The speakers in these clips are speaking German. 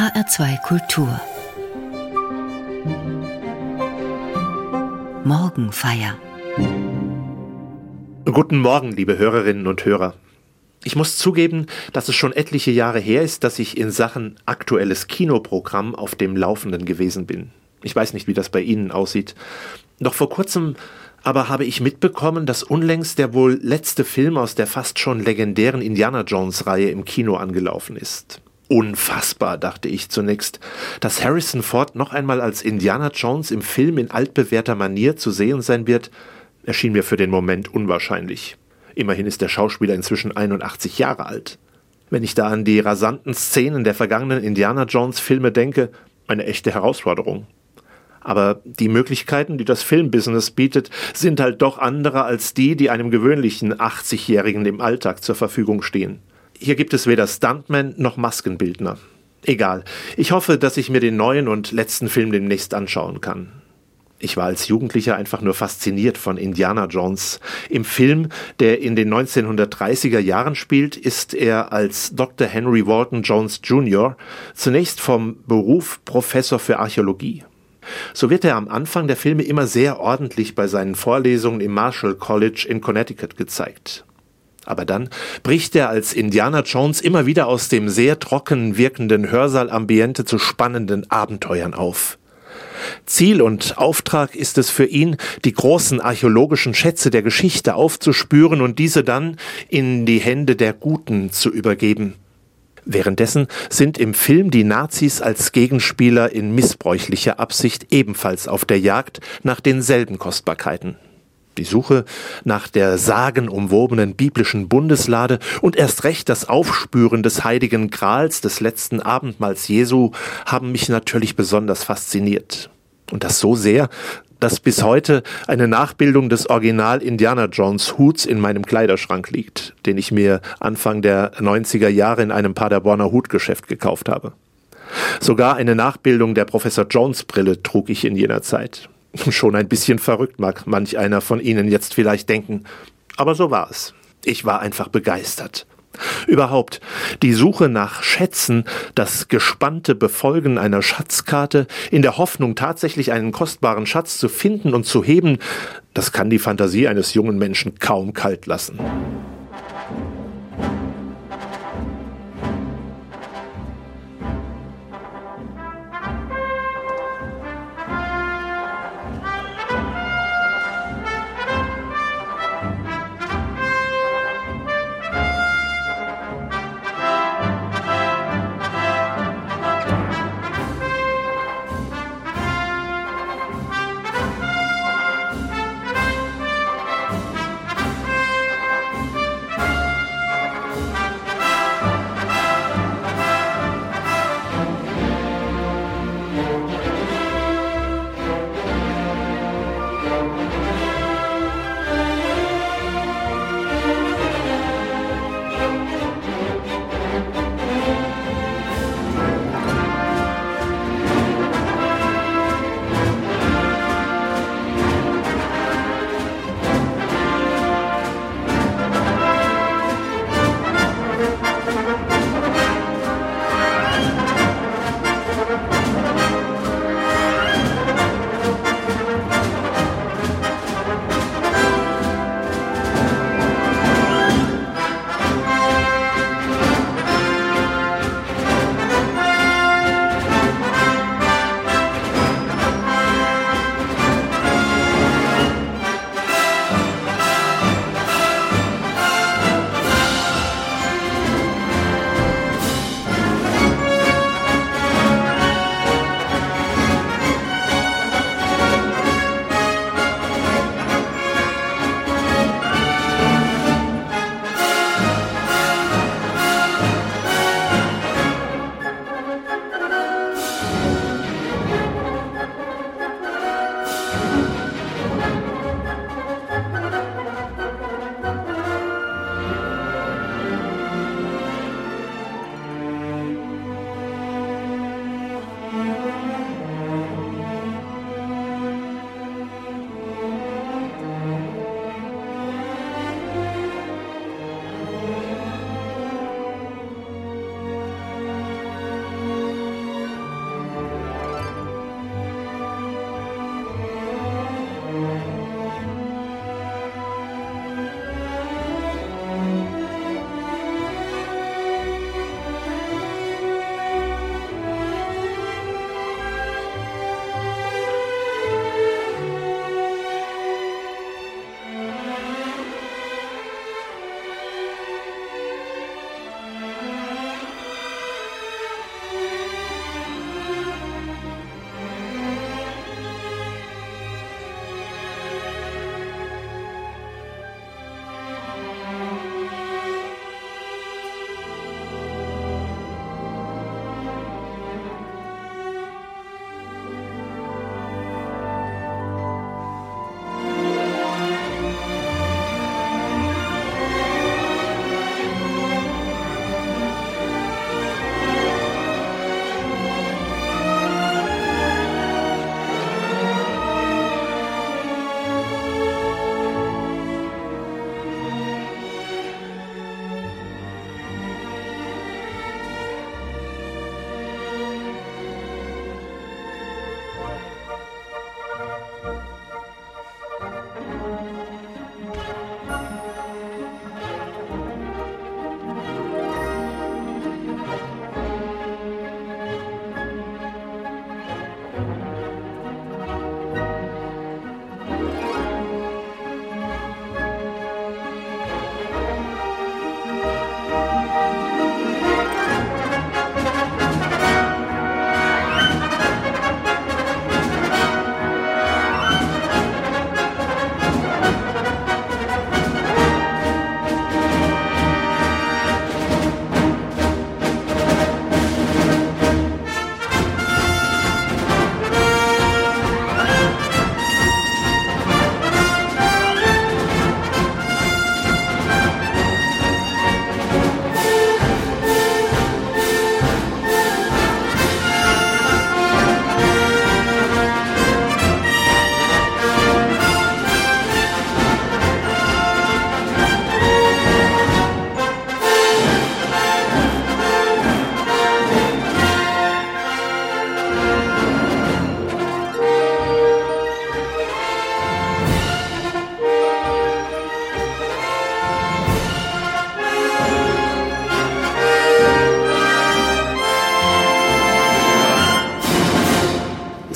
HR2 Kultur Morgenfeier Guten Morgen, liebe Hörerinnen und Hörer. Ich muss zugeben, dass es schon etliche Jahre her ist, dass ich in Sachen aktuelles Kinoprogramm auf dem Laufenden gewesen bin. Ich weiß nicht, wie das bei Ihnen aussieht. Noch vor kurzem aber habe ich mitbekommen, dass unlängst der wohl letzte Film aus der fast schon legendären Indiana Jones-Reihe im Kino angelaufen ist. Unfassbar, dachte ich zunächst. Dass Harrison Ford noch einmal als Indiana Jones im Film in altbewährter Manier zu sehen sein wird, erschien mir für den Moment unwahrscheinlich. Immerhin ist der Schauspieler inzwischen 81 Jahre alt. Wenn ich da an die rasanten Szenen der vergangenen Indiana Jones Filme denke, eine echte Herausforderung. Aber die Möglichkeiten, die das Filmbusiness bietet, sind halt doch andere als die, die einem gewöhnlichen 80-Jährigen im Alltag zur Verfügung stehen. Hier gibt es weder Stuntman noch Maskenbildner. Egal. Ich hoffe, dass ich mir den neuen und letzten Film demnächst anschauen kann. Ich war als Jugendlicher einfach nur fasziniert von Indiana Jones. Im Film, der in den 1930er Jahren spielt, ist er als Dr. Henry Walton Jones Jr. zunächst vom Beruf Professor für Archäologie. So wird er am Anfang der Filme immer sehr ordentlich bei seinen Vorlesungen im Marshall College in Connecticut gezeigt. Aber dann bricht er als Indiana Jones immer wieder aus dem sehr trocken wirkenden Hörsaalambiente zu spannenden Abenteuern auf. Ziel und Auftrag ist es für ihn, die großen archäologischen Schätze der Geschichte aufzuspüren und diese dann in die Hände der Guten zu übergeben. Währenddessen sind im Film die Nazis als Gegenspieler in missbräuchlicher Absicht ebenfalls auf der Jagd nach denselben Kostbarkeiten. Die Suche nach der sagenumwobenen biblischen Bundeslade und erst recht das Aufspüren des heiligen Grals des letzten Abendmahls Jesu haben mich natürlich besonders fasziniert. Und das so sehr, dass bis heute eine Nachbildung des Original Indiana Jones Huts in meinem Kleiderschrank liegt, den ich mir Anfang der 90er Jahre in einem Paderborner Hutgeschäft gekauft habe. Sogar eine Nachbildung der Professor Jones Brille trug ich in jener Zeit. Schon ein bisschen verrückt mag manch einer von Ihnen jetzt vielleicht denken. Aber so war es. Ich war einfach begeistert. Überhaupt, die Suche nach Schätzen, das gespannte Befolgen einer Schatzkarte, in der Hoffnung tatsächlich einen kostbaren Schatz zu finden und zu heben, das kann die Fantasie eines jungen Menschen kaum kalt lassen.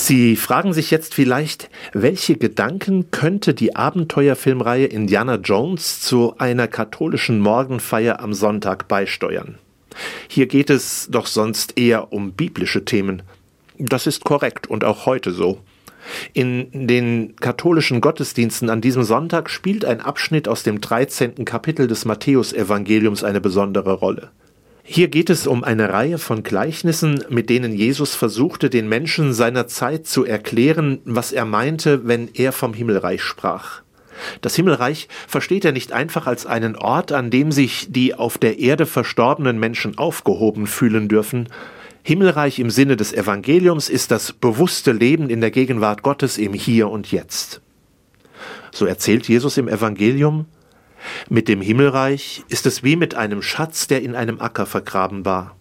Sie fragen sich jetzt vielleicht, welche Gedanken könnte die Abenteuerfilmreihe Indiana Jones zu einer katholischen Morgenfeier am Sonntag beisteuern? Hier geht es doch sonst eher um biblische Themen. Das ist korrekt und auch heute so. In den katholischen Gottesdiensten an diesem Sonntag spielt ein Abschnitt aus dem 13. Kapitel des Matthäusevangeliums eine besondere Rolle. Hier geht es um eine Reihe von Gleichnissen, mit denen Jesus versuchte, den Menschen seiner Zeit zu erklären, was er meinte, wenn er vom Himmelreich sprach. Das Himmelreich versteht er nicht einfach als einen Ort, an dem sich die auf der Erde verstorbenen Menschen aufgehoben fühlen dürfen, Himmelreich im Sinne des Evangeliums ist das bewusste Leben in der Gegenwart Gottes im Hier und Jetzt. So erzählt Jesus im Evangelium, mit dem Himmelreich ist es wie mit einem Schatz, der in einem Acker vergraben war.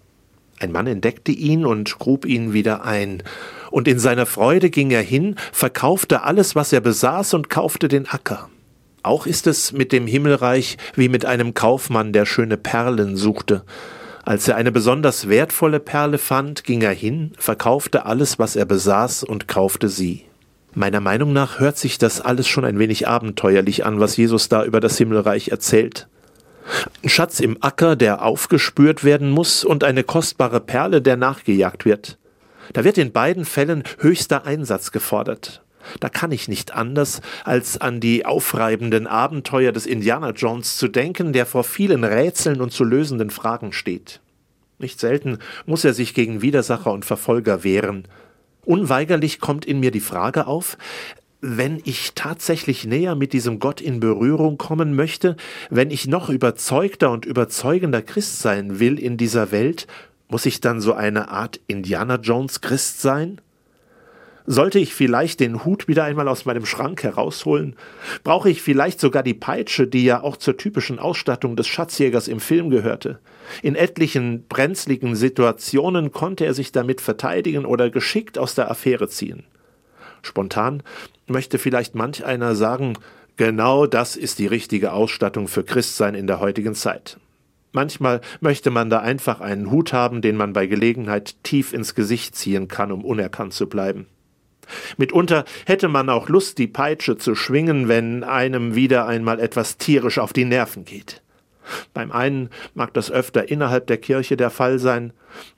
Ein Mann entdeckte ihn und grub ihn wieder ein, und in seiner Freude ging er hin, verkaufte alles, was er besaß, und kaufte den Acker. Auch ist es mit dem Himmelreich wie mit einem Kaufmann, der schöne Perlen suchte, als er eine besonders wertvolle Perle fand, ging er hin, verkaufte alles, was er besaß, und kaufte sie. Meiner Meinung nach hört sich das alles schon ein wenig abenteuerlich an, was Jesus da über das Himmelreich erzählt. Ein Schatz im Acker, der aufgespürt werden muss, und eine kostbare Perle, der nachgejagt wird. Da wird in beiden Fällen höchster Einsatz gefordert. Da kann ich nicht anders, als an die aufreibenden Abenteuer des Indiana Jones zu denken, der vor vielen Rätseln und zu lösenden Fragen steht. Nicht selten muss er sich gegen Widersacher und Verfolger wehren. Unweigerlich kommt in mir die Frage auf, wenn ich tatsächlich näher mit diesem Gott in Berührung kommen möchte, wenn ich noch überzeugter und überzeugender Christ sein will in dieser Welt, muss ich dann so eine Art Indiana Jones Christ sein? Sollte ich vielleicht den Hut wieder einmal aus meinem Schrank herausholen? Brauche ich vielleicht sogar die Peitsche, die ja auch zur typischen Ausstattung des Schatzjägers im Film gehörte? In etlichen brenzligen Situationen konnte er sich damit verteidigen oder geschickt aus der Affäre ziehen. Spontan möchte vielleicht manch einer sagen, genau das ist die richtige Ausstattung für Christsein in der heutigen Zeit. Manchmal möchte man da einfach einen Hut haben, den man bei Gelegenheit tief ins Gesicht ziehen kann, um unerkannt zu bleiben. Mitunter hätte man auch Lust, die Peitsche zu schwingen, wenn einem wieder einmal etwas tierisch auf die Nerven geht. Beim einen mag das öfter innerhalb der Kirche der Fall sein,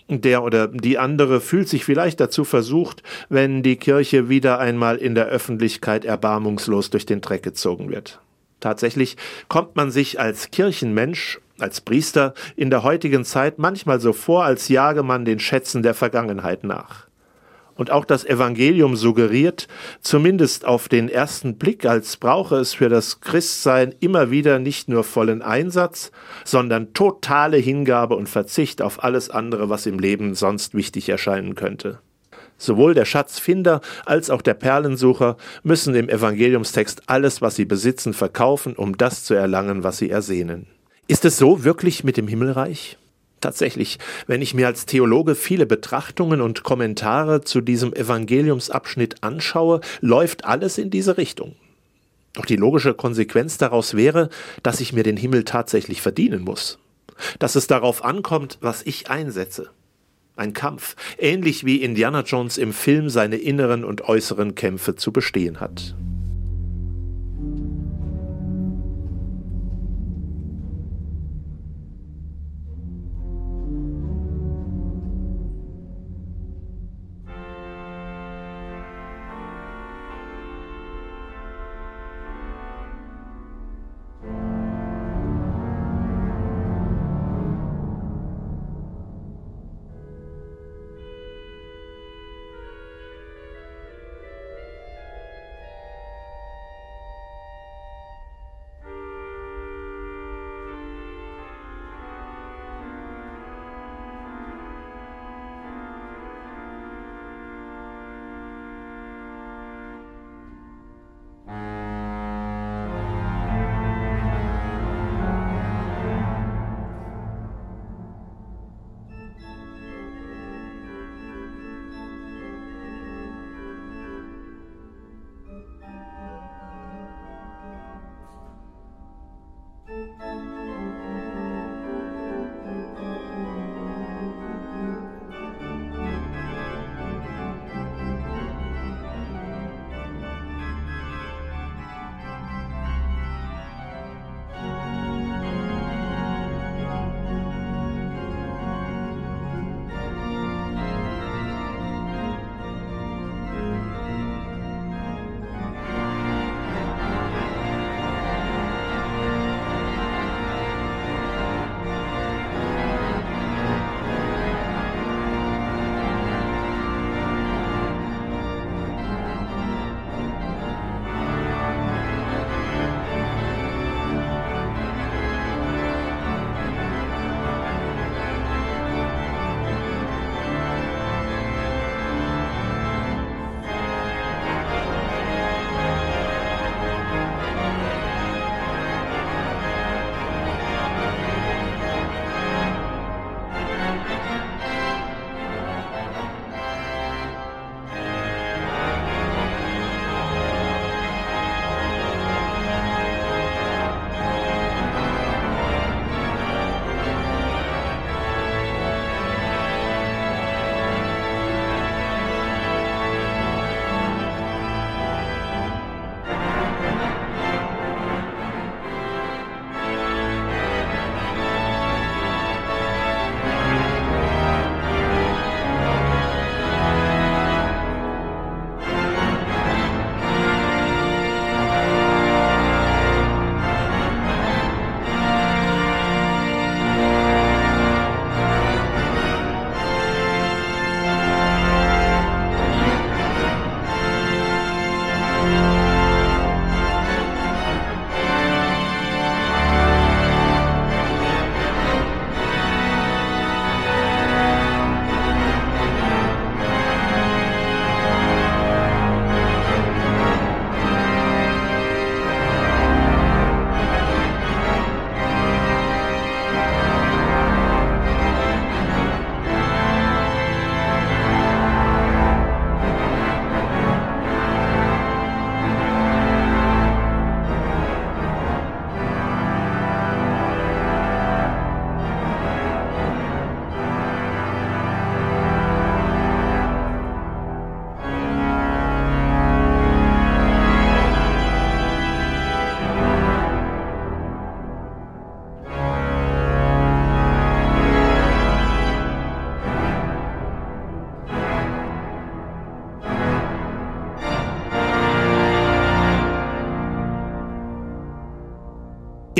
der oder die andere fühlt sich vielleicht dazu versucht, wenn die Kirche wieder einmal in der Öffentlichkeit erbarmungslos durch den Dreck gezogen wird. Tatsächlich kommt man sich als Kirchenmensch, als Priester in der heutigen Zeit manchmal so vor, als jage man den Schätzen der Vergangenheit nach. Und auch das Evangelium suggeriert, zumindest auf den ersten Blick, als brauche es für das Christsein immer wieder nicht nur vollen Einsatz, sondern totale Hingabe und Verzicht auf alles andere, was im Leben sonst wichtig erscheinen könnte. Sowohl der Schatzfinder als auch der Perlensucher müssen im Evangeliumstext alles, was sie besitzen, verkaufen, um das zu erlangen, was sie ersehnen. Ist es so wirklich mit dem Himmelreich? Tatsächlich, wenn ich mir als Theologe viele Betrachtungen und Kommentare zu diesem Evangeliumsabschnitt anschaue, läuft alles in diese Richtung. Doch die logische Konsequenz daraus wäre, dass ich mir den Himmel tatsächlich verdienen muss. Dass es darauf ankommt, was ich einsetze. Ein Kampf, ähnlich wie Indiana Jones im Film seine inneren und äußeren Kämpfe zu bestehen hat.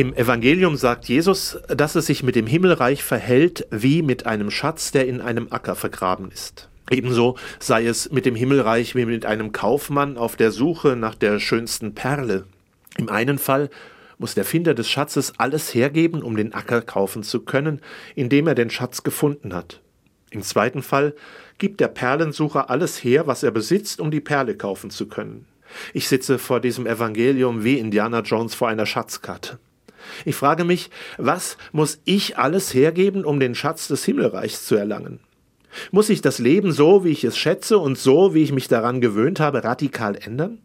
Im Evangelium sagt Jesus, dass es sich mit dem Himmelreich verhält wie mit einem Schatz, der in einem Acker vergraben ist. Ebenso sei es mit dem Himmelreich wie mit einem Kaufmann auf der Suche nach der schönsten Perle. Im einen Fall muss der Finder des Schatzes alles hergeben, um den Acker kaufen zu können, indem er den Schatz gefunden hat. Im zweiten Fall gibt der Perlensucher alles her, was er besitzt, um die Perle kaufen zu können. Ich sitze vor diesem Evangelium wie Indiana Jones vor einer Schatzkarte. Ich frage mich, was muss ich alles hergeben, um den Schatz des Himmelreichs zu erlangen? Muss ich das Leben so, wie ich es schätze und so, wie ich mich daran gewöhnt habe, radikal ändern?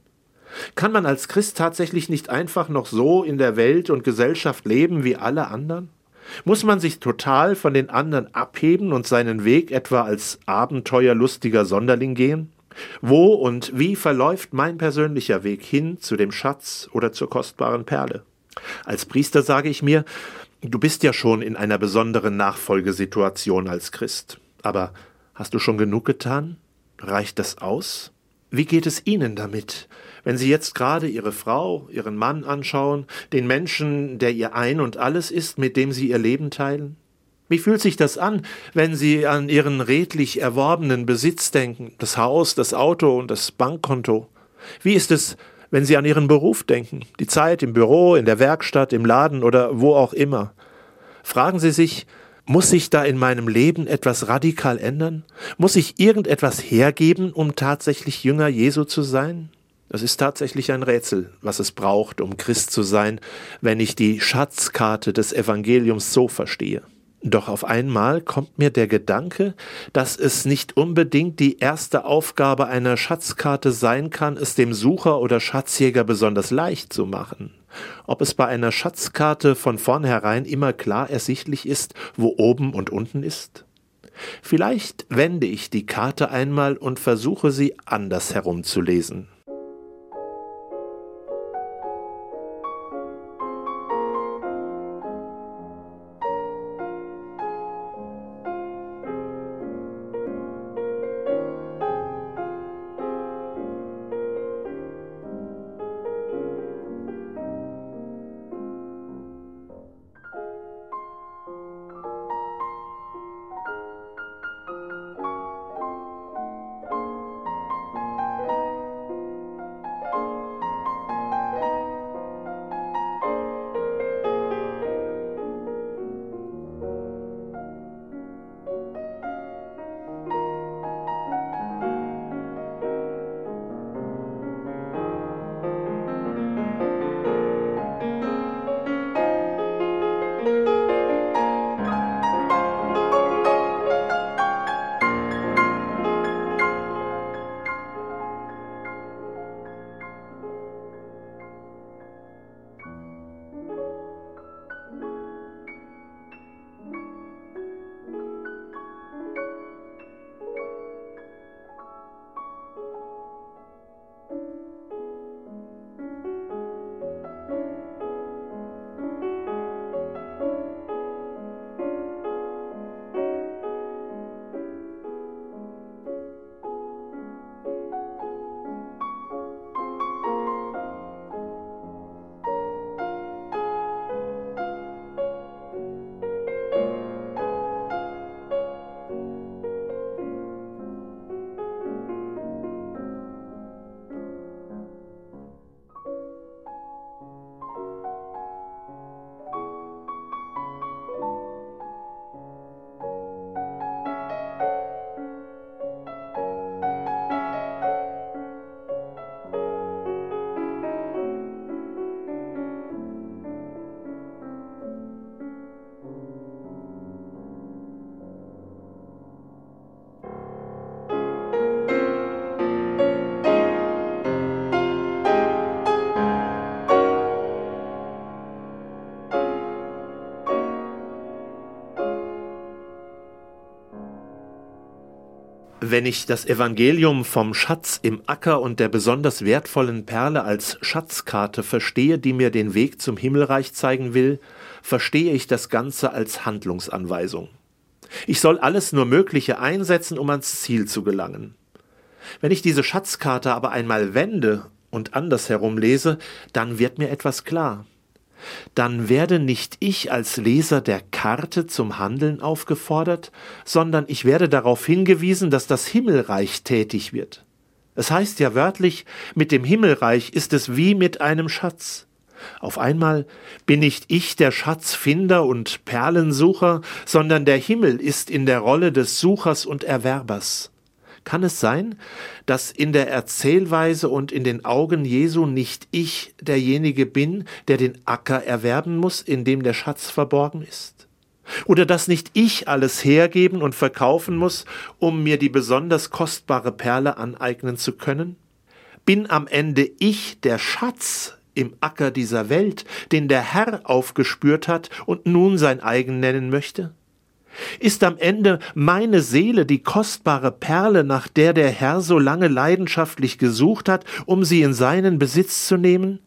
Kann man als Christ tatsächlich nicht einfach noch so in der Welt und Gesellschaft leben wie alle anderen? Muss man sich total von den anderen abheben und seinen Weg etwa als abenteuerlustiger Sonderling gehen? Wo und wie verläuft mein persönlicher Weg hin zu dem Schatz oder zur kostbaren Perle? Als Priester sage ich mir, du bist ja schon in einer besonderen Nachfolgesituation als Christ. Aber hast du schon genug getan? Reicht das aus? Wie geht es Ihnen damit, wenn Sie jetzt gerade Ihre Frau, Ihren Mann anschauen, den Menschen, der Ihr Ein und alles ist, mit dem Sie Ihr Leben teilen? Wie fühlt sich das an, wenn Sie an Ihren redlich erworbenen Besitz denken, das Haus, das Auto und das Bankkonto? Wie ist es, wenn Sie an Ihren Beruf denken, die Zeit im Büro, in der Werkstatt, im Laden oder wo auch immer? Fragen Sie sich, muss sich da in meinem Leben etwas radikal ändern? Muss ich irgendetwas hergeben, um tatsächlich Jünger Jesu zu sein? Das ist tatsächlich ein Rätsel, was es braucht, um Christ zu sein, wenn ich die Schatzkarte des Evangeliums so verstehe. Doch auf einmal kommt mir der Gedanke, dass es nicht unbedingt die erste Aufgabe einer Schatzkarte sein kann, es dem Sucher oder Schatzjäger besonders leicht zu machen. Ob es bei einer Schatzkarte von vornherein immer klar ersichtlich ist, wo oben und unten ist? Vielleicht wende ich die Karte einmal und versuche sie anders herumzulesen. Wenn ich das Evangelium vom Schatz im Acker und der besonders wertvollen Perle als Schatzkarte verstehe, die mir den Weg zum Himmelreich zeigen will, verstehe ich das Ganze als Handlungsanweisung. Ich soll alles nur Mögliche einsetzen, um ans Ziel zu gelangen. Wenn ich diese Schatzkarte aber einmal wende und andersherum lese, dann wird mir etwas klar. Dann werde nicht ich als Leser der Karte zum Handeln aufgefordert, sondern ich werde darauf hingewiesen, dass das Himmelreich tätig wird. Es heißt ja wörtlich, mit dem Himmelreich ist es wie mit einem Schatz. Auf einmal bin nicht ich der Schatzfinder und Perlensucher, sondern der Himmel ist in der Rolle des Suchers und Erwerbers. Kann es sein, dass in der Erzählweise und in den Augen Jesu nicht ich derjenige bin, der den Acker erwerben muss, in dem der Schatz verborgen ist? Oder dass nicht ich alles hergeben und verkaufen muss, um mir die besonders kostbare Perle aneignen zu können? Bin am Ende ich der Schatz im Acker dieser Welt, den der Herr aufgespürt hat und nun sein eigen nennen möchte? Ist am Ende meine Seele die kostbare Perle, nach der der Herr so lange leidenschaftlich gesucht hat, um sie in seinen Besitz zu nehmen?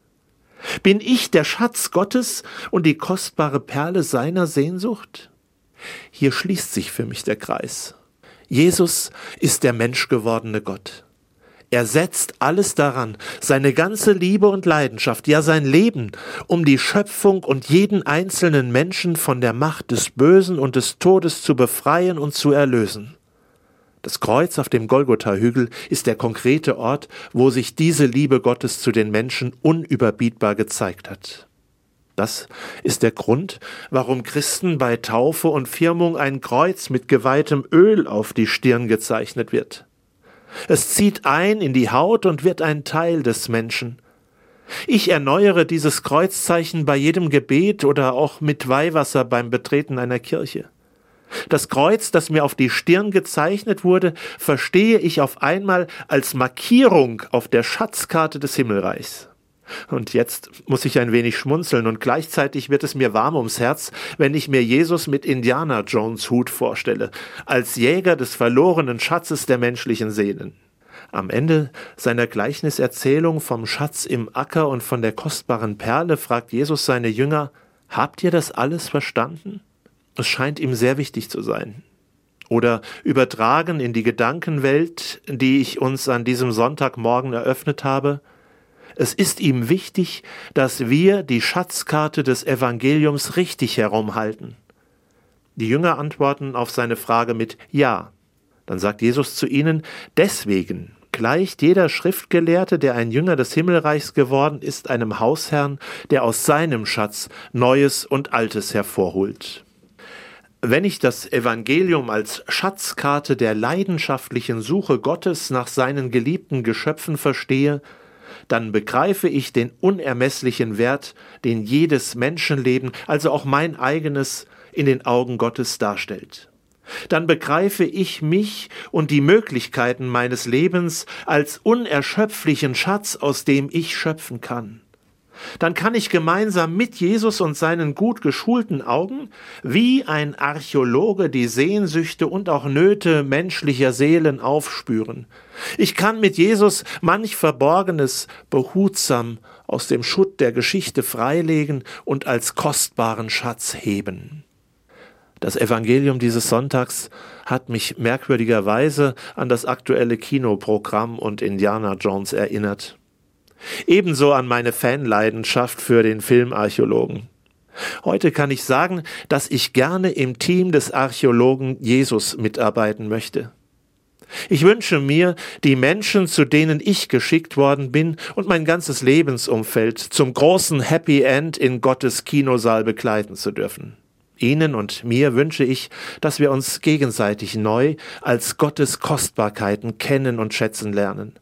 Bin ich der Schatz Gottes und die kostbare Perle seiner Sehnsucht? Hier schließt sich für mich der Kreis. Jesus ist der menschgewordene Gott. Er setzt alles daran, seine ganze Liebe und Leidenschaft, ja sein Leben, um die Schöpfung und jeden einzelnen Menschen von der Macht des Bösen und des Todes zu befreien und zu erlösen. Das Kreuz auf dem Golgotha-Hügel ist der konkrete Ort, wo sich diese Liebe Gottes zu den Menschen unüberbietbar gezeigt hat. Das ist der Grund, warum Christen bei Taufe und Firmung ein Kreuz mit geweihtem Öl auf die Stirn gezeichnet wird. Es zieht ein in die Haut und wird ein Teil des Menschen. Ich erneuere dieses Kreuzzeichen bei jedem Gebet oder auch mit Weihwasser beim Betreten einer Kirche. Das Kreuz, das mir auf die Stirn gezeichnet wurde, verstehe ich auf einmal als Markierung auf der Schatzkarte des Himmelreichs. Und jetzt muss ich ein wenig schmunzeln und gleichzeitig wird es mir warm ums Herz, wenn ich mir Jesus mit Indiana Jones Hut vorstelle, als Jäger des verlorenen Schatzes der menschlichen Seelen. Am Ende seiner Gleichniserzählung vom Schatz im Acker und von der kostbaren Perle fragt Jesus seine Jünger, Habt ihr das alles verstanden? Es scheint ihm sehr wichtig zu sein. Oder übertragen in die Gedankenwelt, die ich uns an diesem Sonntagmorgen eröffnet habe, es ist ihm wichtig, dass wir die Schatzkarte des Evangeliums richtig herumhalten. Die Jünger antworten auf seine Frage mit Ja. Dann sagt Jesus zu ihnen, deswegen gleicht jeder Schriftgelehrte, der ein Jünger des Himmelreichs geworden ist, einem Hausherrn, der aus seinem Schatz Neues und Altes hervorholt. Wenn ich das Evangelium als Schatzkarte der leidenschaftlichen Suche Gottes nach seinen geliebten Geschöpfen verstehe, dann begreife ich den unermesslichen Wert, den jedes Menschenleben, also auch mein eigenes, in den Augen Gottes darstellt. Dann begreife ich mich und die Möglichkeiten meines Lebens als unerschöpflichen Schatz, aus dem ich schöpfen kann dann kann ich gemeinsam mit Jesus und seinen gut geschulten Augen wie ein Archäologe die Sehnsüchte und auch Nöte menschlicher Seelen aufspüren. Ich kann mit Jesus manch Verborgenes behutsam aus dem Schutt der Geschichte freilegen und als kostbaren Schatz heben. Das Evangelium dieses Sonntags hat mich merkwürdigerweise an das aktuelle Kinoprogramm und Indiana Jones erinnert. Ebenso an meine Fanleidenschaft für den Filmarchäologen. Heute kann ich sagen, dass ich gerne im Team des Archäologen Jesus mitarbeiten möchte. Ich wünsche mir, die Menschen, zu denen ich geschickt worden bin und mein ganzes Lebensumfeld zum großen Happy End in Gottes Kinosaal begleiten zu dürfen. Ihnen und mir wünsche ich, dass wir uns gegenseitig neu als Gottes Kostbarkeiten kennen und schätzen lernen.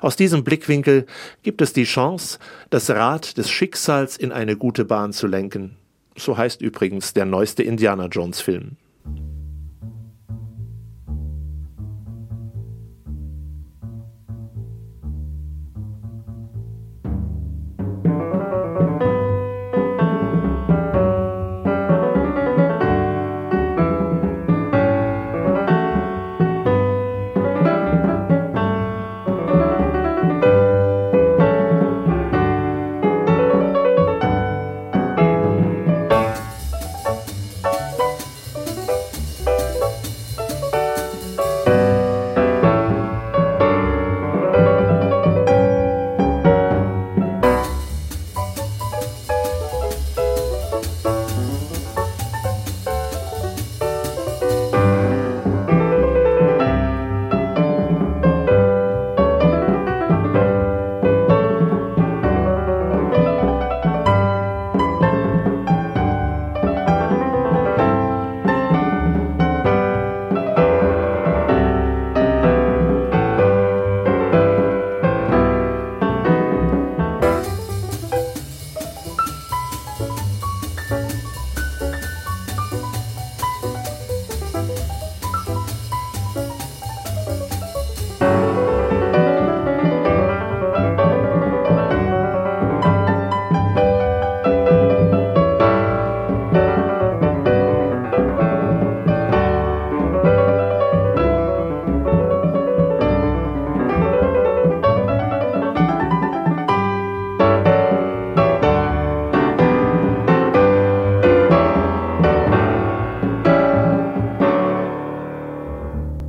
Aus diesem Blickwinkel gibt es die Chance, das Rad des Schicksals in eine gute Bahn zu lenken. So heißt übrigens der neueste Indiana Jones Film.